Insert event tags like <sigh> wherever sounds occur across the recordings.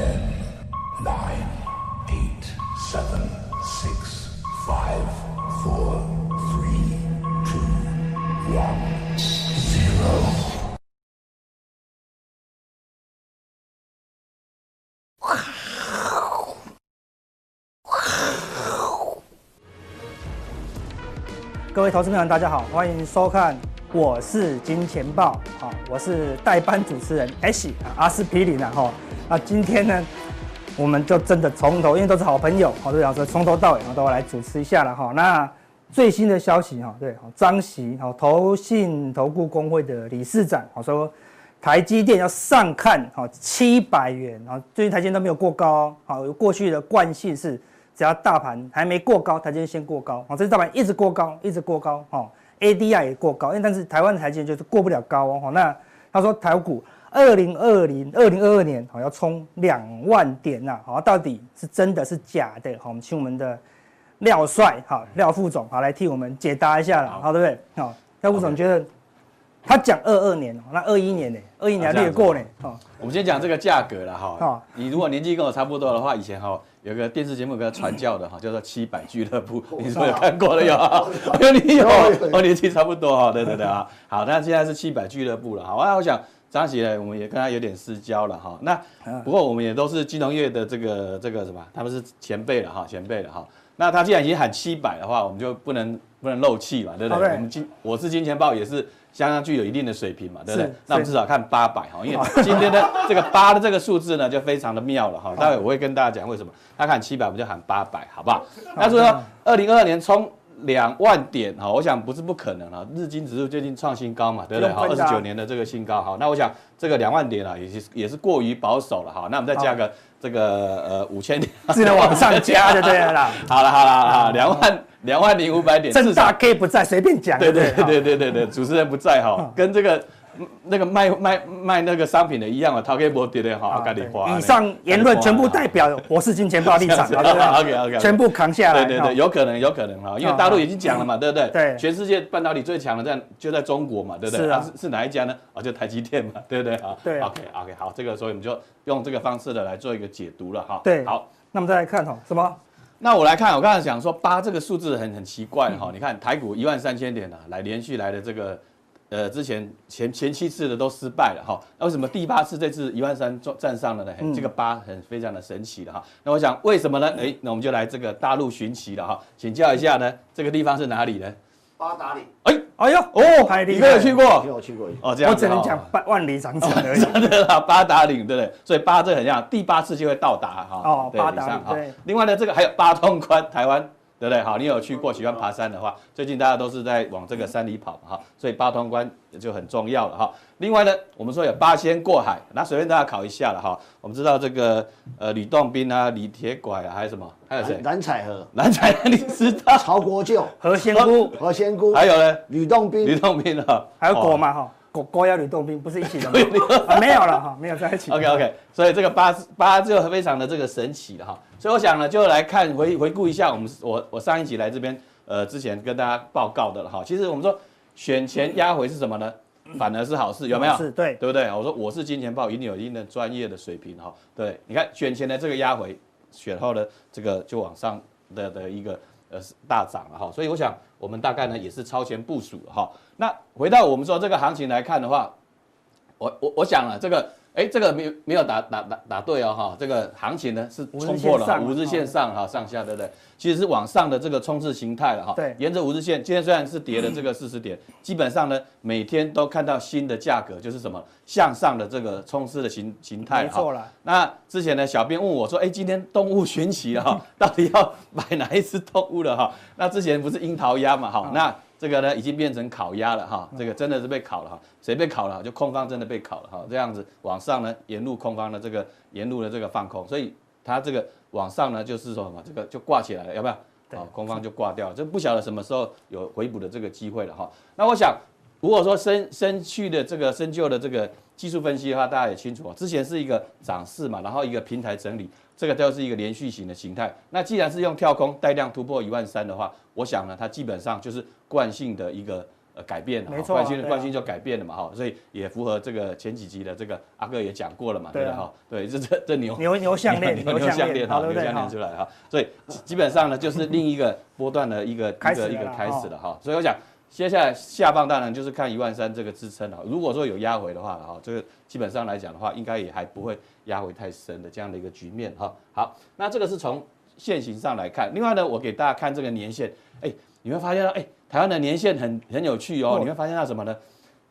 Ten, nine, eight, seven, six, five, four, three, two, one, zero. 各位投资朋友，大家好，欢迎收看《我是金钱豹》好，我是代班主持人 S 啊，阿司匹林啊哈。那今天呢，我们就真的从头，因为都是好朋友，好，对啊，所以从头到尾都要来主持一下了哈。那最新的消息哈，对，张锡好，投信投顾公会的理事长好说，台积电要上看好七百元啊，最近台积电都没有过高，好，过去的惯性是。只要大盘还没过高，台积电先过高，哦，这大盘一直过高，一直过高，哦，ADR 也过高，因为但是台湾的台积电就是过不了高哦，那他说台股二零二零二零二二年好要冲两万点呐，好，到底是真的是假的？好，我们请我们的廖帅，好，廖副总，好来替我们解答一下了，好，对不对？好，廖副总觉得他讲二二年，那二一年呢？二一年略过呢？好，我们先讲这个价格了哈，你如果年纪跟我差不多的话，以前哈。有个电视节目给他传教的哈，<laughs> 叫做《七百俱乐部》，你是不是有看过了 <laughs> 有？有你有，我年纪差不多哈，对对对啊。好，那现在是七百俱乐部了。好，那我想张锡呢，我们也跟他有点私交了哈。那不过我们也都是金融业的这个这个什么，他们是前辈了哈，前辈了哈。那他既然已经喊七百的话，我们就不能不能漏气嘛，对不对？我们金我是金钱豹也是。相当具有一定的水平嘛，对不对？那我们至少看八百哈，<laughs> 因为今天的这个八的这个数字呢，就非常的妙了哈。待会我会跟大家讲为什么。他看七百，我们就喊八百，好不好？那所以说，二零二二年冲两万点哈，我想不是不可能啊。日经指数最近创新高嘛，对不对？好，二十九年的这个新高，哈，那我想这个两万点啊，也是也是过于保守了哈。那我们再加个这个呃五千点，<laughs> 只能往上加就对了啦。<laughs> 好了好了啊，两万。两万零五百点，正大 K 不在，随便讲。对对对对对对对，主持人不在哈，跟这个那个卖卖卖那个商品的一样啊，他 K 不跌的哈，赶紧花。以上言论全部代表我是金钱豹立场，<laughs> OK <laughs> OK，全部扛下来。对对对，有可能有可能哈，因为大陆已经讲了嘛，对不对？对，全世界半导体最强的在就在中国嘛，对不对？是啊，是哪一家呢？啊，就台积电嘛，<laughs> 对不对？啊，对。OK OK，好，这个所以我们就用这个方式的来做一个解读了哈。对，好，那我们再来看哈，什么？那我来看，我刚才讲说八这个数字很很奇怪哈，你看台股一万三千点啊，来连续来的这个，呃，之前前前七次的都失败了哈，那为什么第八次这次一万三站上了呢？这个八很非常的神奇的哈。那我想为什么呢？诶，那我们就来这个大陆寻奇了哈，请教一下呢，这个地方是哪里呢？八达岭，哎，哎呦，哦，你没有去过？没有去过，哦，这样，我只能讲八万里长城而已。真的啦，八达岭，对不对？所以八这很像，第八次就会到达哈。哦，八达岭，对。另外呢，这个还有八通关，台湾。对不对？好，你有去过，喜欢爬山的话，最近大家都是在往这个山里跑哈，所以八通关也就很重要了哈。另外呢，我们说有八仙过海，那随便大家考一下了哈。我们知道这个呃吕洞宾啊、李铁拐啊，还有什么？还有谁？蓝采和。蓝采和你知道？曹国舅、何仙姑、何仙姑，还有呢？吕洞宾、吕洞宾啊，还有果嘛哈。国国要吕洞宾不是一起的吗？<laughs> 啊、没有了哈，没有在一起。OK OK，所以这个八八就非常的这个神奇了哈。所以我想呢，就来看回回顾一下我们我我上一集来这边呃之前跟大家报告的了哈。其实我们说选前压回是什么呢？反而是好事，有没有？是，对，对不对？我说我是金钱豹，一定有一定的专业的水平哈。对，你看选前的这个压回，选后的这个就往上的的一个呃大涨了哈。所以我想我们大概呢也是超前部署了哈。那回到我们说这个行情来看的话，我我我想了这个，哎，这个没有没有打打打打对哦哈，这个行情呢是冲破了五日线上哈上下对不对？其实是往上的这个冲刺形态了哈。对，沿着五日线，今天虽然是跌了这个四十点，基本上呢每天都看到新的价格，就是什么向上的这个冲刺的形形态。没错了。那之前呢，小编问我说，哎，今天动物寻奇了哈，<laughs> 到底要买哪一只动物了哈？那之前不是樱桃鸭嘛哈？那这个呢，已经变成烤鸭了哈，这个真的是被烤了哈，谁被烤了？就空方真的被烤了哈，这样子往上呢，沿路空方的这个沿路的这个放空，所以它这个往上呢，就是说什么，这个就挂起来了，要不要？好，空方就挂掉了，就不晓得什么时候有回补的这个机会了哈。那我想，如果说深深去的这个深究的这个技术分析的话，大家也清楚，之前是一个涨势嘛，然后一个平台整理。这个都是一个连续型的形态。那既然是用跳空带量突破一万三的话，我想呢，它基本上就是惯性的一个呃改变了，没错啊惯性惯性就改变了嘛哈，所以也符合这个前几集的这个阿哥也讲过了嘛，对不对对啊哈？对，这这这牛牛牛项链，牛牛项链哈？牛项链出来哈，所以基本上呢，就是另一个波段的一个一个一个开始了哈。所以我想，接下来下方当然就是看一万三这个支撑了。如果说有压回的话哈，这个基本上来讲的话，应该也还不会压回太深的这样的一个局面哈。好，那这个是从线型上来看。另外呢，我给大家看这个年限，哎，你会发现到，哎，台湾的年限很很有趣哦。你会发现到什么呢？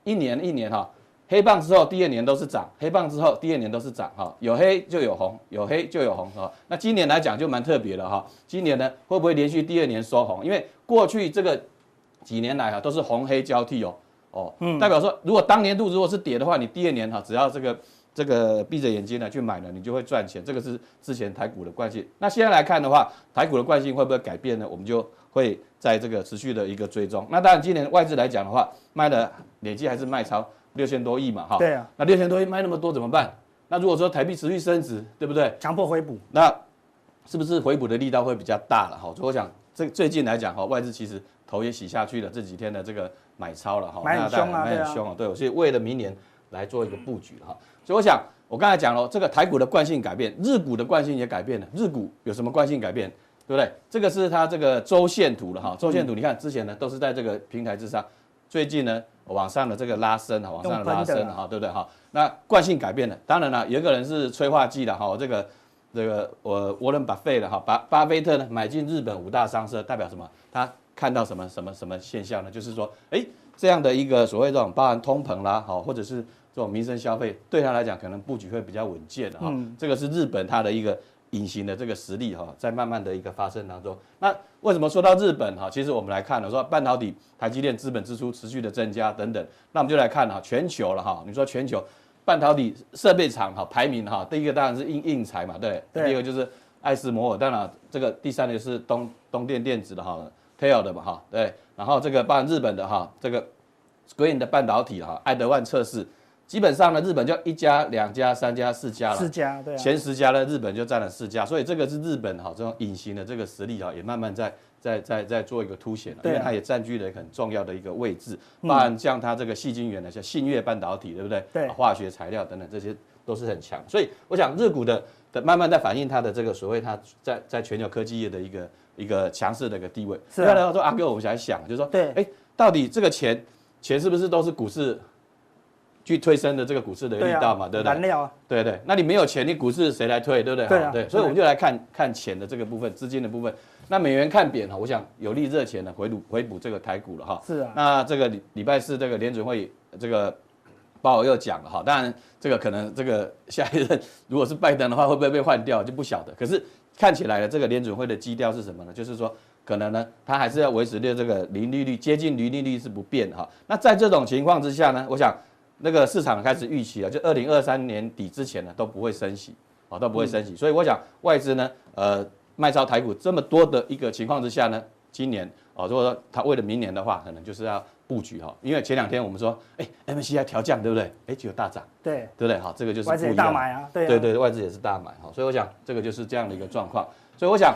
一年一年哈。黑棒之后，第二年都是涨；黑棒之后，第二年都是涨。哈，有黑就有红，有黑就有红。哈，那今年来讲就蛮特别的哈。今年呢，会不会连续第二年收红？因为过去这个几年来哈，都是红黑交替哦。哦，嗯代表说，如果当年度如果是跌的话，你第二年哈，只要这个这个闭着眼睛呢去买呢，你就会赚钱。这个是之前台股的惯性。那现在来看的话，台股的惯性会不会改变呢？我们就会在这个持续的一个追踪。那当然，今年外资来讲的话，卖的累计还是卖超。六千多亿嘛，哈，对啊，那六千多亿卖那么多怎么办？那如果说台币持续升值，对不对？强迫回补，那是不是回补的力道会比较大了？哈，所以我想这最近来讲，哈，外资其实头也洗下去了，这几天的这个买超了，哈，买很凶啊，买很凶啊，对，所以为了明年来做一个布局哈。所以我想，我刚才讲了，这个台股的惯性改变，日股的惯性也改变了。日股有什么惯性改变？对不对？这个是它这个周线图了哈，周线图你看之前呢都是在这个平台之上，最近呢。往上的这个拉升哈，往上的拉升哈，对不对哈？那惯性改变了，当然了，有一个人是催化剂的哈，这个这个我沃伦巴菲的哈，巴巴菲特呢买进日本五大商社，代表什么？他看到什么什么什么现象呢？就是说，哎，这样的一个所谓这种包含通膨啦，好，或者是这种民生消费，对他来讲可能布局会比较稳健的哈。这个是日本它的一个。隐形的这个实力哈，在慢慢的一个发生当中。那为什么说到日本哈？其实我们来看了，说半导体、台积电资本支出持续的增加等等。那我们就来看哈，全球了哈。你说全球半导体设备厂哈排名哈，第一个当然是硬硬材嘛，对。第二个就是爱斯摩尔，当然这个第三个是东东电电子的哈，TEL 的嘛哈，对。然后这个包含日本的哈，这个 Screen 的半导体哈，爱德万测试。基本上呢，日本就一家、两家、三家、四家了。四家，对、啊。前十家呢，日本就占了四家，所以这个是日本哈这种隐形的这个实力哈，也慢慢在在在在做一个凸显了，因为它也占据了很重要的一个位置。包含像它这个细晶圆的，像信越半导体，对不对？对。化学材料等等，这些都是很强。所以我想，日股的的慢慢在反映它的这个所谓它在在全球科技业的一个一个强势的一个地位。是啊。然后说阿哥，我们想想，就是说，对，哎，到底这个钱钱是不是都是股市？去推升的这个股市的力道嘛，对不对？燃料啊，对对。那你没有钱，你股市谁来推，对不对？对啊。对，所以我们就来看看钱的这个部分，资金的部分。那美元看贬哈，我想有利热钱的回补回补这个台股了哈。是啊。那这个礼礼拜四这个联准会这个鲍尔又讲了哈，当然这个可能这个下一任如果是拜登的话，会不会被换掉就不晓得。可是看起来的这个联准会的基调是什么呢？就是说可能呢，它还是要维持的这个零利率接近零利率是不变哈。那在这种情况之下呢，我想。那个市场开始预期了，就二零二三年底之前呢都不会升息，啊都不会升息，所以我想外资呢，呃卖超台股这么多的一个情况之下呢，今年啊如果说它为了明年的话，可能就是要布局哈，因为前两天我们说，哎 MSCI 调降对不对？哎就有大涨，对对不对？好，这个就是外资也大买啊，对对对，外资也是大买哈，所以我想这个就是这样的一个状况，所以我想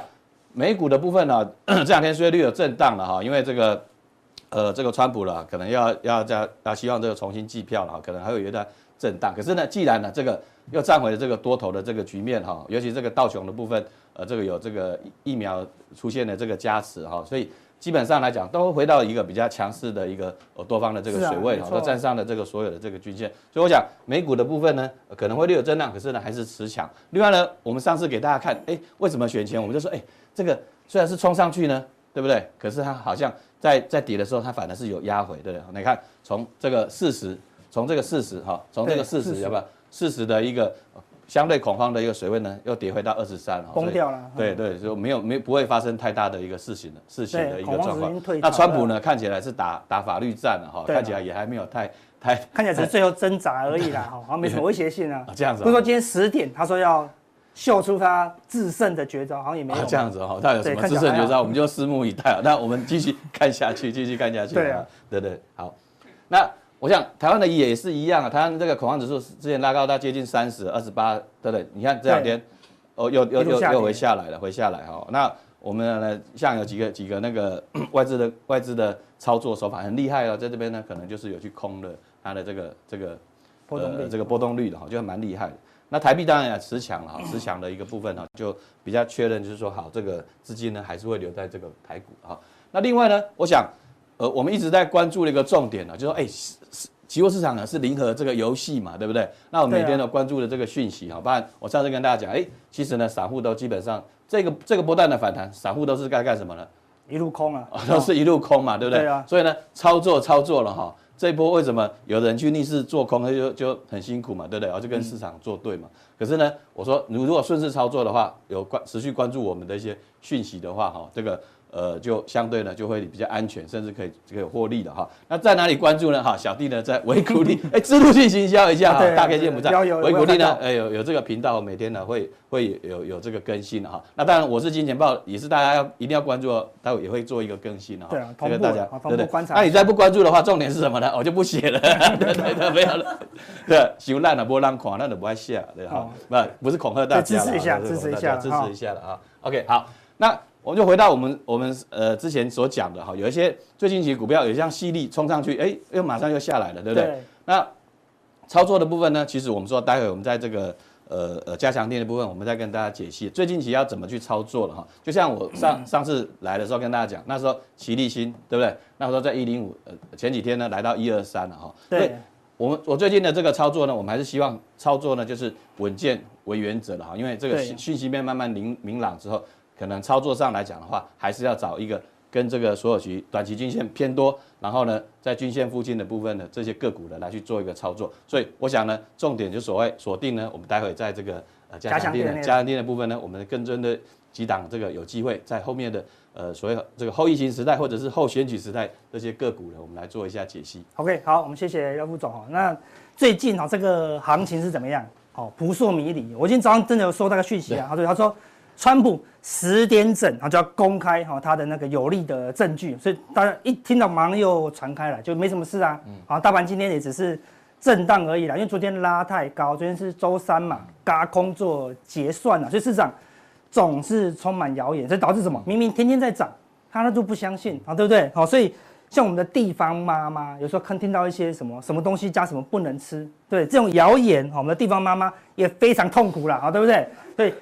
美股的部分呢，<clears throat> 这两天虽然略有震荡了哈，因为这个。呃，这个川普了，可能要要加要希望这个重新计票了，可能还有一段震荡。可是呢，既然呢这个又站回了这个多头的这个局面哈，尤其这个道琼的部分，呃，这个有这个疫苗出现的这个加持哈，所以基本上来讲都回到一个比较强势的一个呃多方的这个水位哈，都站上了这个所有的这个均线。所以我想美股的部分呢，可能会略有震荡，可是呢还是持强。另外呢，我们上次给大家看，哎，为什么选前我们就说，哎，这个虽然是冲上去呢。对不对？可是它好像在在底的时候，它反而是有压回，对不对？你看从这个四十，从这个四十哈，从这个四十，要不要四十的一个相对恐慌的一个水位呢，又跌回到二十三，崩掉了。对对，就没有没不会发生太大的一个事情的事情的一个状况。那川普呢，看起来是打打法律战了哈，看起来也还没有太太，看起来只是最后挣扎而已啦，<laughs> 哈，好像没什么威胁性啊。<laughs> 这样子。不是说今天十点，他说要。秀出他制胜的绝招，好像也没有、啊、这样子哈、哦，他有什么制胜绝招，我们就拭目以待啊。那我们继续看下去，继续看下去。对啊，对对，好。那我想台湾的也是一样啊，台湾这个恐慌指数之前拉高到接近三十二十八，对不对？你看这两天哦，又又又又回下来了，回下来哈。那我们呢，像有几个几个那个 <coughs> 外资的外资的操作手法很厉害哦，在这边呢，可能就是有去空了它的这个这个波动率、呃、这个波动率的哈，就蛮厉害的。那台币当然也持强了哈，持强的一个部分呢，就比较确认就是说，好，这个资金呢还是会留在这个台股哈。那另外呢，我想，呃，我们一直在关注的一个重点呢，就是说，哎，期货市场呢是零和这个游戏嘛，对不对？那我们每天都关注的这个讯息哈，不然我上次跟大家讲，哎，其实呢，散户都基本上这个这个波段的反弹，散户都是该干什么呢？一路空啊，都是一路空嘛，对不对？对啊。所以呢，操作操作了哈。这一波为什么有人去逆势做空，他就就很辛苦嘛，对不对？然后就跟市场作对嘛。可是呢，我说你如果顺势操作的话，有关持续关注我们的一些讯息的话，哈，这个。呃，就相对呢，就会比较安全，甚至可以这个获利的哈。那在哪里关注呢？哈，小弟呢在维谷利，<laughs> 哎，支路性行销一下哈，大概见不在，维谷利呢，哎，有有这个频道，每天呢会会有有这个更新的哈。那当然，我是金钱豹，也是大家要一定要关注哦，待会也会做一个更新的哈。对啊，这个大家对对。那你再不关注的话，重点是什么呢？我就不写了，对对对，没有了。对，修烂了不让垮，那都不爱下，对哈。不不是恐吓大家，支持一下，支持一下，支持一下的啊。OK，好，那。我们就回到我们我们呃之前所讲的哈，有一些最近期股票，有像矽力冲上去，哎，又马上又下来了，对不对？对。那操作的部分呢，其实我们说，待会我们在这个呃呃加强店的部分，我们再跟大家解析最近期要怎么去操作了哈。就像我上 <clears throat> 上次来的时候跟大家讲，那时候奇力新对不对？那时候在一零五，呃前几天呢来到一二三了哈。对。我们我最近的这个操作呢，我们还是希望操作呢就是稳健为原则的哈，因为这个讯息面慢慢明明朗之后。可能操作上来讲的话，还是要找一个跟这个所有期短期均线偏多，然后呢，在均线附近的部分的这些个股的来去做一个操作。所以我想呢，重点就所谓锁定呢，我们待会在这个呃加强錠的加强錠的部分呢，我们跟踪的几档这个有机会在后面的呃所谓这个后疫情时代或者是后选举时代这些个股呢，我们来做一下解析。OK，好，我们谢谢廖副总哈。那最近哦这个行情是怎么样？哦，扑朔迷离。我今天早上真的有收到个讯息啊，他说他说。川普十点整啊就要公开哈他的那个有利的证据，所以大家一听到马上又传开了，就没什么事啊。好，大盘今天也只是震荡而已啦，因为昨天拉太高，昨天是周三嘛，嘎空做结算了，所以市场总是充满谣言，所以导致什么？明明天天在涨，他就不相信啊，对不对？好，所以像我们的地方妈妈，有时候看听到一些什么什么东西加什么不能吃，对这种谣言，我们的地方妈妈也非常痛苦了，啊，对不对？对。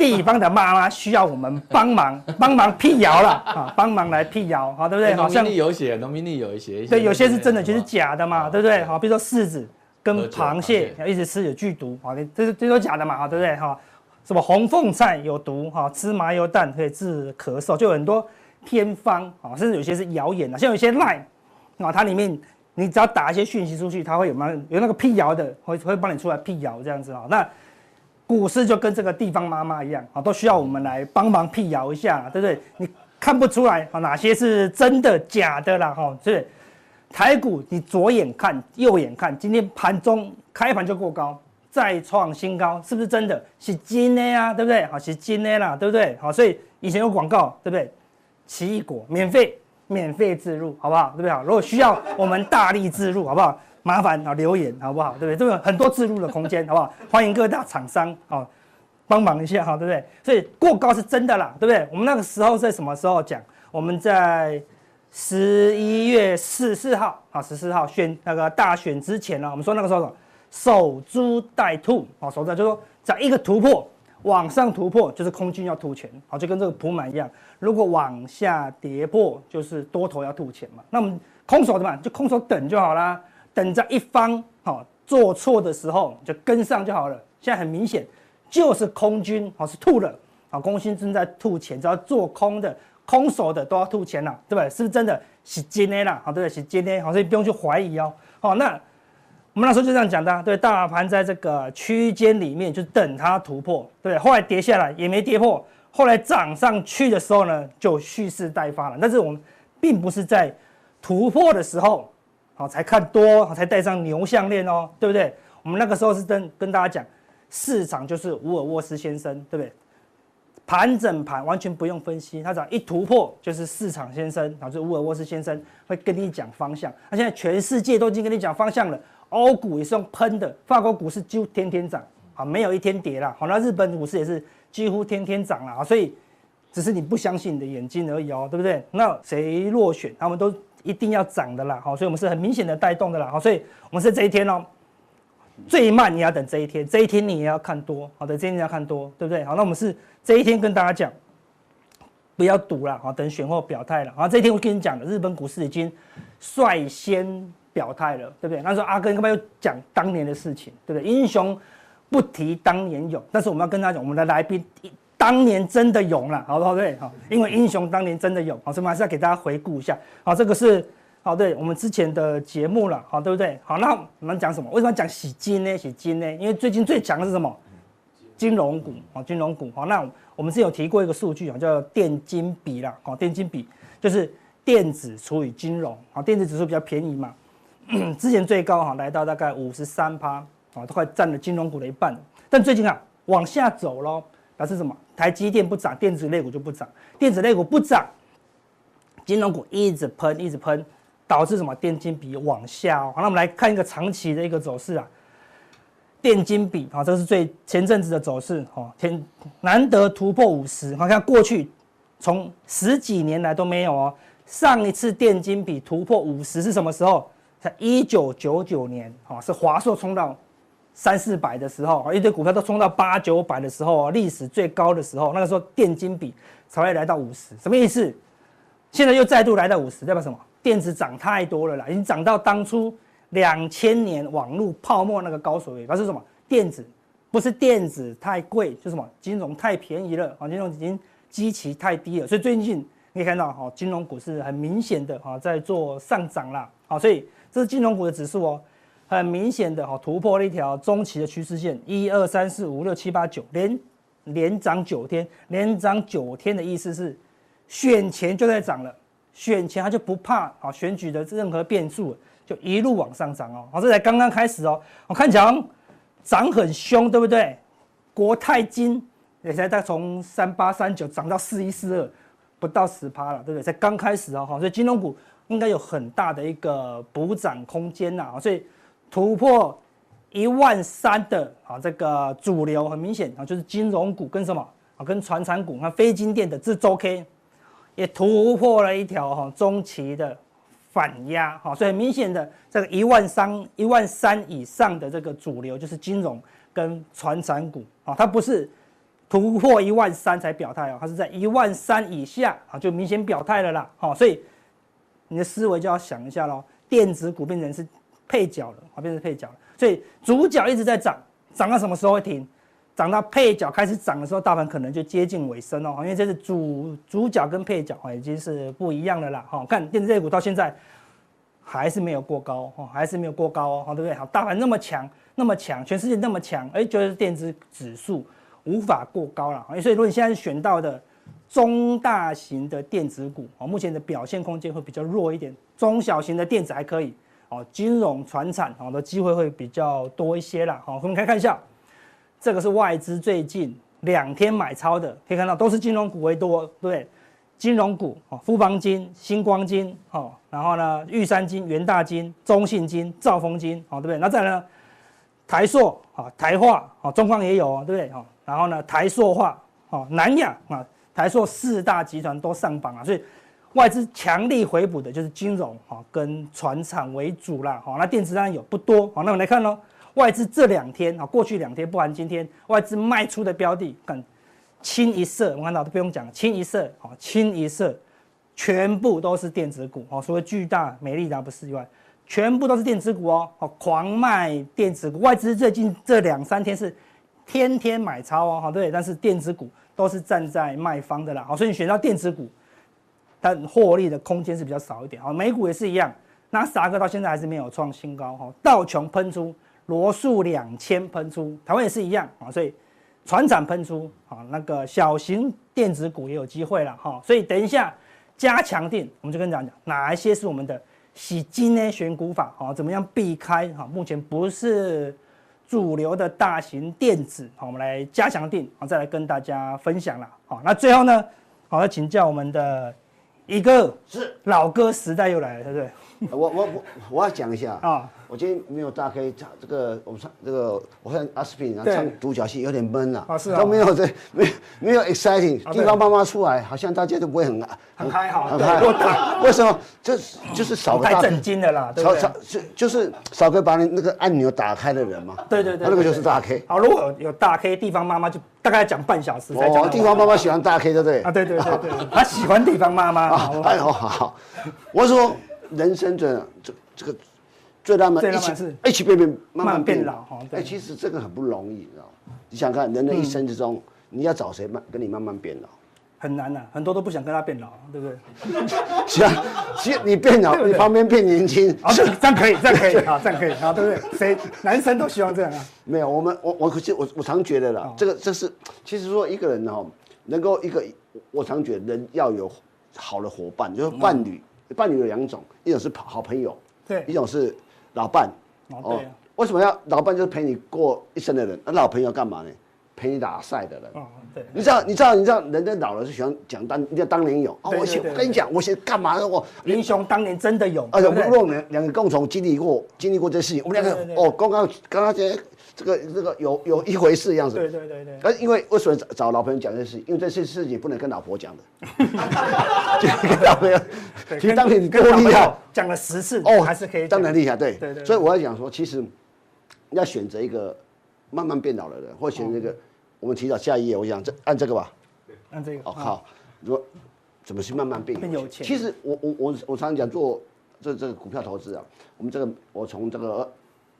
地方的妈妈需要我们帮忙，<laughs> 帮忙辟谣了啊，帮忙来辟谣，好对不对？好像有写，农民历有一些，对，有些是真的，就是假的嘛，对不对？好，比如说柿子跟螃蟹要一直吃有剧毒，好，这是这都假的嘛，好，对不对？哈，什么红凤菜有毒，哈，吃麻油蛋可以治咳嗽，就有很多偏方啊，甚至有些是谣言啊，像有些 line 啊，它里面你只要打一些讯息出去，它会有吗？有那个辟谣的，会会帮你出来辟谣这样子啊，那。股市就跟这个地方妈妈一样啊，都需要我们来帮忙辟谣一下，对不对？你看不出来啊，哪些是真的假的啦？哈，是台股，你左眼看右眼看，今天盘中开盘就过高，再创新高，是不是真的？是真的啊，对不对？好，是真的啦，对不对？好，所以以前有广告，对不对？奇异果免费免费置入，好不好？对不对？好，如果需要我们大力置入，好不好？麻烦啊，留言好不好？对不对？这个很多置入的空间，<laughs> 好不好？欢迎各大厂商啊，帮忙一下哈，对不对？所以过高是真的啦，对不对？我们那个时候在什么时候讲？我们在十一月十四号啊，十四号选那个大选之前呢，我们说那个时候守株待兔啊，守着就是说在一个突破往上突破，就是空军要吐钱，好，就跟这个普满一样。如果往下跌破，就是多头要吐钱嘛。那我们空手的嘛，就空手等就好啦。等着一方好做错的时候就跟上就好了。现在很明显就是空军好是吐了啊，空军正在吐钱，只要做空的、空手的都要吐钱了，对不对？是不是真的？是今天啦，好对不对？是今天好，所以不用去怀疑哦。好，那我们那时候就这样讲的，对，大盘在这个区间里面就等它突破，对不对？后来跌下来也没跌破，后来涨上去的时候呢，就蓄势待发了。但是我们并不是在突破的时候。好，才看多，才戴上牛项链哦，对不对？我们那个时候是跟跟大家讲，市场就是沃尔沃斯先生，对不对？盘整盘完全不用分析，他只要一突破就是市场先生，然后就沃尔沃斯先生会跟你讲方向。那现在全世界都已经跟你讲方向了，欧股也是用喷的，法国股市几乎天天涨，啊，没有一天跌了。好，那日本股市也是几乎天天涨了啊，所以只是你不相信你的眼睛而已哦，对不对？那谁落选，他们都一定要涨的啦，好，所以我们是很明显的带动的啦，好，所以我们是这一天哦，最慢你要等这一天，这一天你也要看多，好的，这一天你要看多，对不对？好，那我们是这一天跟大家讲，不要赌了，好，等选后表态了，好，这一天我跟你讲的，日本股市已经率先表态了，对不对？那时候阿哥要不要讲当年的事情，对不对？英雄不提当年勇，但是我们要跟他讲，我们的来宾。当年真的勇了，好不好？对，好，因为英雄当年真的勇，好，所以我们还是要给大家回顾一下，好，这个是好，对我们之前的节目了，好，对不对？好，那我们讲什么？为什么讲洗金呢？洗金呢？因为最近最强的是什么？金融股，好，金融股，好，那我们是有提过一个数据啊，叫电金比啦，好，电金比就是电子除以金融，好，电子指数比较便宜嘛，<clears throat> 之前最高哈来到大概五十三趴，啊，都快占了金融股的一半，但最近啊往下走喽。表示什么？台积电不涨，电子类股就不涨；电子类股不涨，金融股一直喷，一直喷，导致什么？电金比往下哦。好，那我们来看一个长期的一个走势啊。电金比啊，这是最前阵子的走势哦，天难得突破五十。好，看过去从十几年来都没有哦。上一次电金比突破五十是什么时候？在一九九九年啊，是华硕冲到。三四百的时候，一堆股票都冲到八九百的时候，历史最高的时候，那个时候电金比才会来到五十，什么意思？现在又再度来到五十，代表什么？电子涨太多了啦，已经涨到当初两千年网络泡沫那个高水位。表示什么？电子不是电子太贵，就是什么？金融太便宜了啊，金融已经基期太低了，所以最近你可以看到哈，金融股是很明显的哈在做上涨啦，好，所以这是金融股的指数哦。很明显的哈突破了一条中期的趋势线，一二三四五六七八九连连涨九天，连涨九天的意思是选前就在涨了，选前他就不怕啊选举的任何变数，就一路往上涨哦，好，这才刚刚开始哦，我看起来涨很凶，对不对？国泰金也才在从三八三九涨到四一四二，不到十趴了，对不对？才刚开始哦，所以金融股应该有很大的一个补涨空间呐，所以。突破一万三的啊，这个主流很明显啊，就是金融股跟什么啊，跟传产股，那非金电的这周 K 也突破了一条哈中期的反压哈，所以很明显的这个一万三一万三以上的这个主流就是金融跟传产股啊，它不是突破一万三才表态哦，它是在一万三以下啊就明显表态了啦，好，所以你的思维就要想一下喽，电子股变成是。配角了，啊，变成配角了，所以主角一直在涨，涨到什么时候会停？涨到配角开始涨的时候，大盘可能就接近尾声哦，因为这是主主角跟配角，已经是不一样的啦。哈，看电子类股到现在还是没有过高，哈，还是没有过高哦，对不对？好，大盘那么强，那么强，全世界那么强，哎，就是电子指数无法过高了，所以如果你现在选到的中大型的电子股，啊，目前的表现空间会比较弱一点，中小型的电子还可以。哦，金融、传产好的机会会比较多一些啦。好，我们可以看一下，这个是外资最近两天买超的，可以看到都是金融股为多，对，金融股哦，富邦金、星光金，哦，然后呢，玉山金、元大金、中信金、兆丰金，哦，对不对？那再来呢，台塑啊，台化啊，中钢也有哦，对不对？好，然后呢，台塑化，哦，南亚啊，台塑四大集团都上榜啊，所以。外资强力回补的就是金融哈，跟船厂为主啦，好，那电子当然有不多，好，那我们来看喽，外资这两天啊，过去两天不含今天，外资卖出的标的，看清一色，我看到都不用讲，清一色，好，清一色，全部都是电子股，哦，除了巨大、美丽达不是以外，全部都是电子股哦，好，狂卖电子股，外资最近这两三天是天天买超哦，好，对，但是电子股都是站在卖方的啦，好，所以你选到电子股。但获利的空间是比较少一点啊，美股也是一样，纳斯达克到现在还是没有创新高哈，道琼喷出，罗素两千喷出，台湾也是一样啊，所以船产喷出啊，那个小型电子股也有机会了哈，所以等一下加强定，我们就跟你讲讲哪一些是我们的洗金呢选股法啊，怎么样避开哈，目前不是主流的大型电子，好，我们来加强錠啊，再来跟大家分享了，好，那最后呢，好，要请教我们的。一个是老歌时代又来了，对不对？<laughs> 我我我我要讲一下啊我今天没有大 K 唱这个，我们唱这个，我看阿斯匹林唱独角戏有点闷了，啊是啊都没有这没有没有 exciting，地方妈妈出来，好像大家都不会很很嗨哈很嗨。<laughs> 为什么？这就是少个太震惊的啦，少少？就就是少个把你那个按钮打开的人嘛。对对对，那个就是大 K。好，如果有有大 K，地方妈妈就大概讲半小时才讲哦，地方妈妈喜欢大 K，对不对？啊，对对对对，他喜欢地方妈妈。哎好好好，我说人生的这这个最浪漫，一起是一起变变慢慢变变老哈对哎，其实这个很不容易，你知道吗？你想想看，人的一生之中，你要找谁慢跟你慢慢变老？很难呐，很多都不想跟他变老，对不对？行，其实你变老，对对你旁边变年轻，啊，这这样可以，这样可以，好，这样可以，好，对不对？谁男生都希望这样啊？没有，我们我我可是我我常觉得啦，哦这个这是其实说一个人哈，能够一个我常觉得人要有好的伙伴，就是伴侣，伴侣有两种，一种是好朋友，对一种是老伴。哦为什么要老伴？就是陪你过一生的人，那老朋友干嘛呢？陪你打赛的人。哦，对，你知道，你知道，你知道，人家老了是喜欢讲当，一定要当年有。哦，我想对对对我跟你讲，我现在干嘛呢？我英雄当年真的勇，而且我对不对们两两个共同经历过经历过这事情，我们两个哦，刚刚刚刚这这个这个有有一回事样子。对对对对但因为为什么找找老朋友讲这事情？因为这些事情不能跟老婆讲的，<laughs> 就跟老朋友。<laughs> 其实当年你跟跟多厉害讲了十次，哦，还是可以，当然厉害，对对对，所以我要讲说，其实要选择一个慢慢变老的人，或选择一个，我们提早下一页，我想这按这个吧。按这个哦，好，如果怎么去慢慢变变有钱其实我我我我常常讲做这这个股票投资啊，我们这个我从这个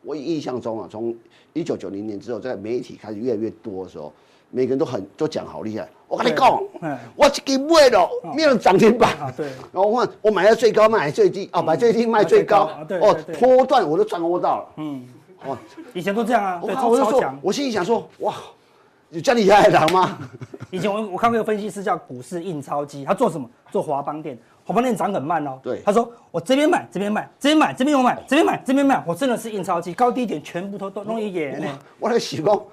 我印象中啊，从一九九零年之后，在媒体开始越来越多的时候，每个人都很都讲好厉害。我跟你讲嗯，我这个买了没有涨停板。啊对。然后我看我买在最高，卖最低，哦，买最低卖最高。哦波段我都掌握到了，嗯，哦，以前都这样啊，对，我就说。我心里想说，哇，有这样厉害的人吗？<laughs> 以前我我看过一个分析师叫股市印钞机，他做什么？做华邦电，华邦电涨很慢哦。对他说我这边买，这边卖，这边买，这边有买，这边买，这边卖，我真的是印钞机，高低点全部都都弄一眼呢。我那个喜功。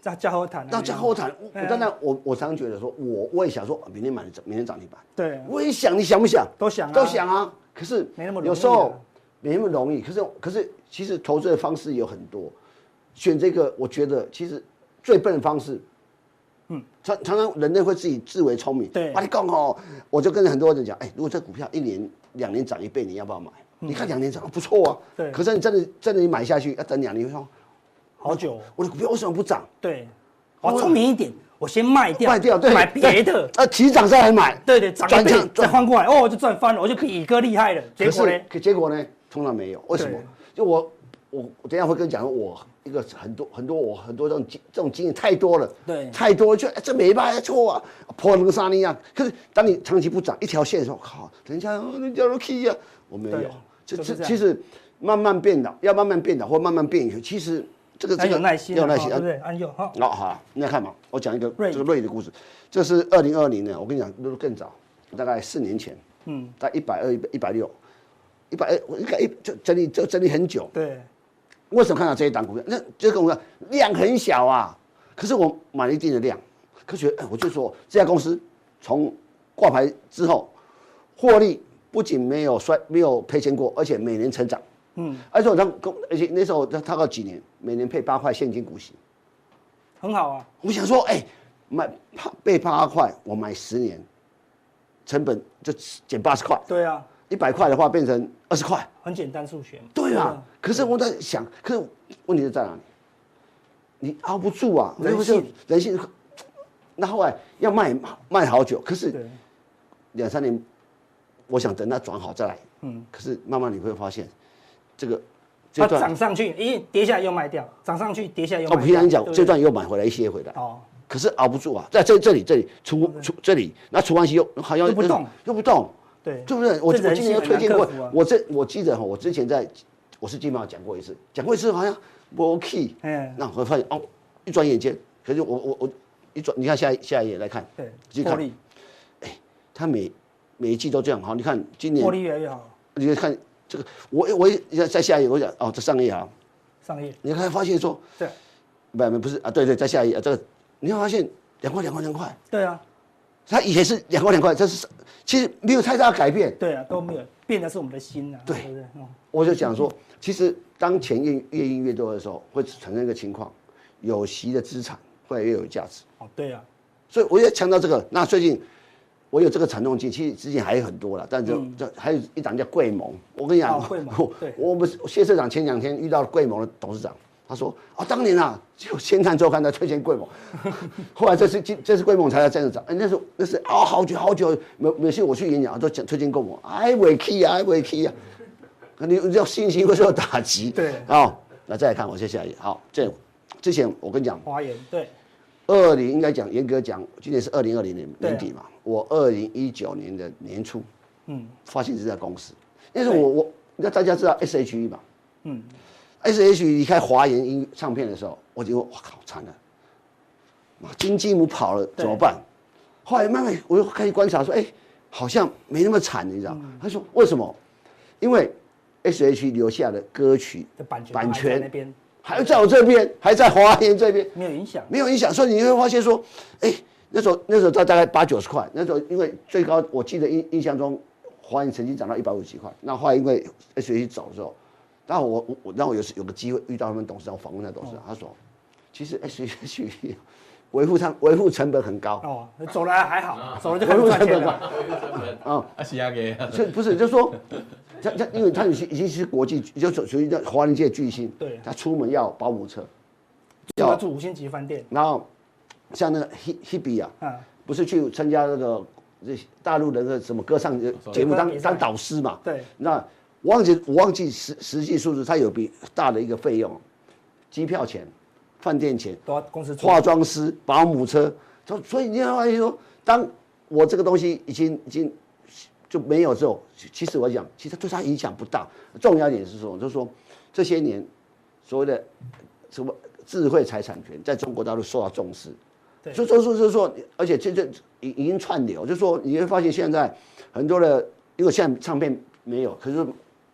在加后谈，到加后谈，我当然我我常觉得说，我我也想说，明天买的明天涨停板，对，我也想，你想不想？都想啊都想啊。可是没那么容易啊有时候没那么容易。可是可是其实投资的方式有很多，选这个我觉得其实最笨的方式，嗯，常常常人类会自己自为聪明。对我跟你讲哦，我就跟很多人讲，哎，如果这股票一年两年涨一倍，你要不要买？你看两年涨不错啊。对可是你真的真的你买下去要等两年，说好久哦。我的股票为什么不涨？对，我聪明一点，我先卖掉，卖掉，对，买别的。呃，提涨再来买，对对，涨一倍转强再换过来，哦，就赚翻了，我就比乙哥厉害了。可结果呢是？可结果呢？通常没有，为什么？就我我我等一下会跟你讲，我一个很多很多我很多这种经这种经验太多了，对。太多了就哎这没办法错啊，破那个沙尼啊。可是当你长期不涨一条线的时候，靠，人家人家都 key 啊，我没有。对，这就是这其实慢慢变老，要慢慢变老或慢慢变有，其实这个很这个有耐心啊，要有耐心哦对不对？安佑，好，哦，好，你来看嘛，我讲一个瑞。这个瑞的故事，这是二零二零年，我跟你讲，都更早，大概四年前，嗯，在一百二、一百一百六，一百二，我应该一就整理就整理很久。对，为什么看到这一档股票？那这个股票量很小啊，可是我买了一定的量，可是哎，我就说这家公司从挂牌之后，获利不仅没有衰，没有赔钱过，而且每年成长。嗯，而且我当而且那时候他他到几年，每年配八块现金股息。很好啊。我想说，哎、买八倍八块，我买十年，成本就减八十块，对啊，一百块的话变成二十块，很简单数学嘛。对啊。可是我在想，可是问题是在哪里？你熬不住啊，人性就人性。那后来要卖卖好久，可是对，两三年，我想等它转好再来。嗯。可是慢慢你会发现，这个它这段涨上去，咦，跌下来又卖掉，涨上去，跌下来又卖哦，掉。平常讲这段又买回来一些回来。哦，可是熬不住啊，在这这里这里出出这里，那除完息又好像又不动又不动，对，对不对？我我今年又推荐过我这我记得哈，我之前在我是金马讲过一次，讲过一次好像不 OK，嗯那我发现哦，一转眼间，可是我我我一转，你看下下一页来看，对，获利，它每每一季都这样，好，你看今年获利越来越好。你看这个，我我一在下一页我讲哦，这上一页啊，上一页，你看发现说，对，不不不是啊，对对，在下一页啊，这个你会发现两块两块两块。对啊，它以前是两块两块，这是其实没有太大改变。对啊，都没有变的是我们的心啊。对对不对？哦，我就讲说，其实当钱越越印越多的时候，会产生一个情况，有息的资产会越有价值。哦，对啊，所以我也强调这个。那最近我有这个产动机，其实之前还有很多了，但是这还有一档叫贵盟。我跟你讲，贵盟，对，<laughs> 我们谢社长前两天遇到了贵盟的董事长。他说：“哦，当年啊，就先看周刊在推荐贵盟，<laughs> 后来这次这这次贵盟才在这样涨。哎，那时候那是哦，好久好久，每每次我去演讲都讲推荐贵盟，哎，尾气啊，尾气啊，你你要信心会受到打击。对，好，那再来看我接下来，好，这之前我跟你讲，华研对，二零应该讲严格讲，今年是二零二零年年底嘛，我二零一九年的年初，嗯，发现这家公司，因为我我，那大家知道 S H E 嘛，嗯。” S H 离开华研音唱片的时候，我就哇靠，惨了，金鸡母跑了怎么办？后来慢慢我又开始观察说，哎，好像没那么惨，你知道？他说为什么？因为 S H 留下的歌曲的版权版权那边还在我这边，还在华研这边，没有影响，没有影响。所以你会发现说，哎，那时候那时候大大概八九十块，那时候因为最高我记得印印象中，华研曾经涨到一百五十几块。那后来因为 S H 走的时候。然后我我然后我有时有个机会遇到他们董事长，我访问那董事长，哦、他说，其实 S H <laughs> E 维护上维护成本很高。哦，走了还好，走了就维护成本高，啊，是啊给，所以不是就是说，他他因为他已经已经是国际，就属于在华人界巨星，对，他出门要保姆车，要住五星级饭店，然后像那个 Hebe 啊，嗯、不是去参加那个这大陆的那个什么歌唱节目当当导师嘛，对，那。我忘记我忘记实实际数字，它有比大的一个费用，机票钱、饭店钱、公司化妆师、保姆车，所所以你要发现说，当我这个东西已经已经就没有之后，其实我讲，其实对它影响不大。重要点是说，就是说这些年所谓的什么智慧财产权在中国大陆受到重视，对，就就是说就是说，而且这这已已经串流，就是说你会发现现在很多的，因为现在唱片没有，可是。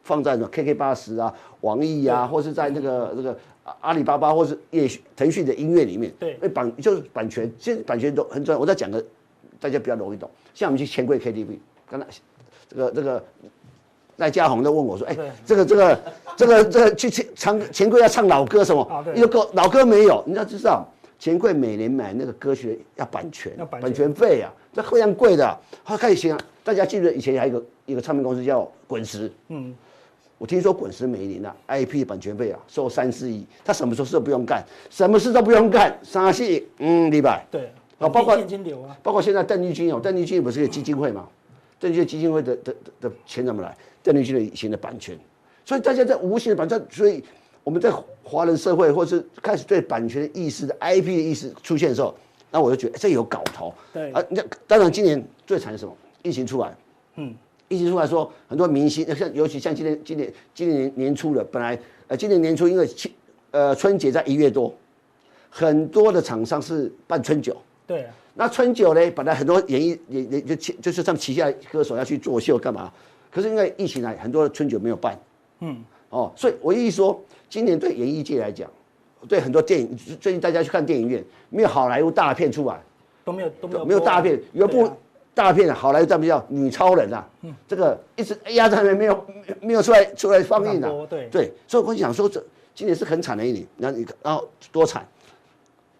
放在什么 KK 八十啊、网易啊，或是在那个那个阿里巴巴，或是也腾讯的音乐里面，对，版就是版权，其实版权都很重要。我再讲个，大家比较容易懂。像我们去钱柜 KTV，刚才这个这个赖家宏都问我说：“哎，这个这个这个这个去唱钱柜要唱老歌什么？一个老歌没有，你要知道，钱柜每年买那个歌曲要版权，版权费啊，这非常贵的。他开始啊，大家记得以前还有一个一个唱片公司叫滚石，嗯。我听说滚石每年啊，IP 版权费啊收三四亿，他什么时候事都不用干，什么事都不用干，三四亿，嗯，明白？对，啊，包括现金流啊，包括现在邓丽君哦，邓丽君不是个基金会嘛？邓丽君基金会的的的钱怎么来？邓丽君的以前的版权，所以大家在无形的版权，所以我们在华人社会或是开始对版权的意识的 IP 的意识出现的时候，那我就觉得这有搞头。对啊，那当然今年最惨是什么？疫情出来，嗯。一直出来说，很多明星，像尤其像今年今年今年年初的，本来呃今年年初因为呃春节在一月多，很多的厂商是办春酒。对啊。那春酒呢，本来很多演艺演演就就是他们旗下歌手要去作秀干嘛？可是因为疫情来，很多的春酒没有办。嗯。哦，所以我意思说，今年对演艺界来讲，对很多电影，最近大家去看电影院，没有好莱坞大片出来，都没有都没有没有大片，有部。大片好莱坞大片叫《女超人》啊，嗯、这个一直压在那边没有没有出来出来放映的，对对，所以我想说，这今年是很惨的一年，然后你然后多惨，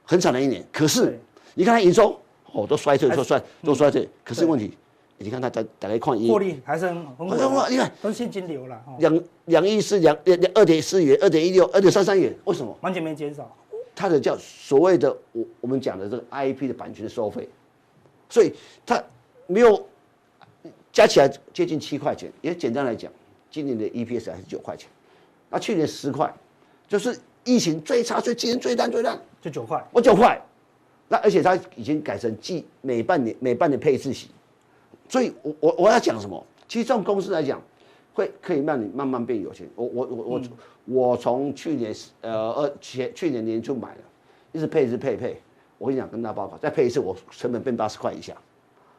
很惨的一年。可是你看它营收哦，都衰退，都衰都衰退。可是问题，你看它打打开矿业获利还是很很稳，你看都现金流了，两两亿四两两二点四元，二点一六，二点三三元，为什么？完全没减少。它的叫所谓的我我们讲的这个 IP 的版权的收费，所以它。没有加起来接近七块钱，也简单来讲，今年的 EPS 还是九块钱，那去年十块，就是疫情最差、最今年最烂、最烂，就九块，我九块，那而且它已经改成季每半年每半年配一次息，所以我我我要讲什么？其实这种公司来讲，会可以让你慢慢变有钱。我我我我我从去年呃二前去年年初买了，一直配一直配配，我跟你讲，跟大家报告，再配一次，我成本变八十块以下。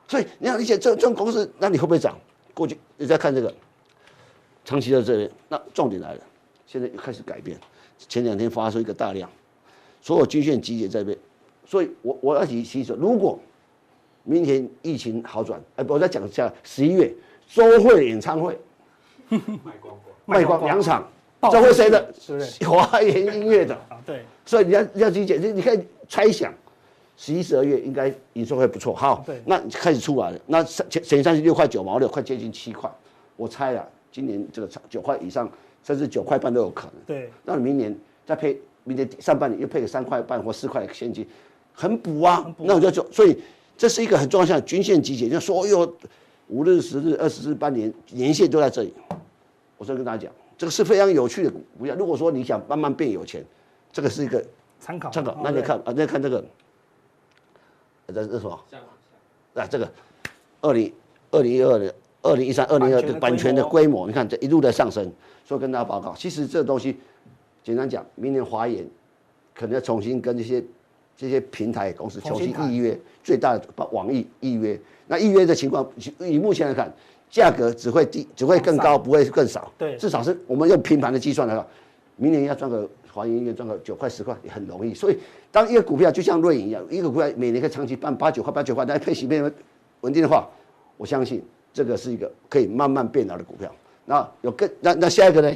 所以你要理解这这种公司，那你会不会涨？过去你再看这个，长期在这边，那重点来了，现在又开始改变。前两天发出一个大量，所有均线集结在这边，所以我我要提提说，如果明天疫情好转，哎，我再讲一下，十一月周会演唱会，卖光光，卖光两场，周会谁的？是不是？华研音乐的，对。所以你要你要理解，你你可以猜想，十一、十二月应该营收会不错。好，那开始出来了，那三前三十六块九毛六，快接近七块，我猜啊，今年这个九块以上，甚至九块半都有可能。对，那你明年再配，明年上半年又配个三块半或四块现金，很补啊。补那我就就所以这是一个很重要的均线集结，就所有五日、十日、二十日、半年年线都在这里。我再跟大家讲，这个是非常有趣的股票。如果说你想慢慢变有钱，这个是一个参考参考。那你看啊，那看这个，这是什么？啊，这个二零二零一二年、二零一三、二零二的版权的规模，你看这一路在上升。所以跟大家报告，其实这东西简单讲，明年华研可能要重新跟这些这些平台公司重新预约，最大的网易预约。那预约的情况，以目前来看，价格只会低，只会更高，不会更少。对，至少是我们用平盘的计算来讲，明年要赚个华研音乐赚个九块十块也很容易。所以，当一个股票就像瑞银一样，一个股票每年可以长期办八九块八九块，但配息变稳定的话，我相信这个是一个可以慢慢变老的股票。那有更那那下一个呢？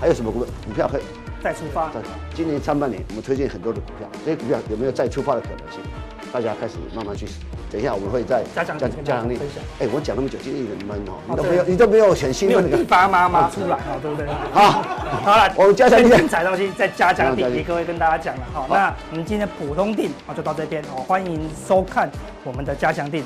还有什么股股票可以再出发？今年上半年我们推荐很多的股票，这些股票有没有再出发的可能性？大家开始慢慢去。等一下我们会再加强加加强力。哎，我讲那么久，今天有点闷哦，你都没有你都没有很兴奋的。地发妈妈出来哦，对不对？好，好了，我们加强力。精彩东西再加强力，给各位跟大家讲了哈。那我们今天普通定啊就到这边哦，欢迎收看我们的加强錠。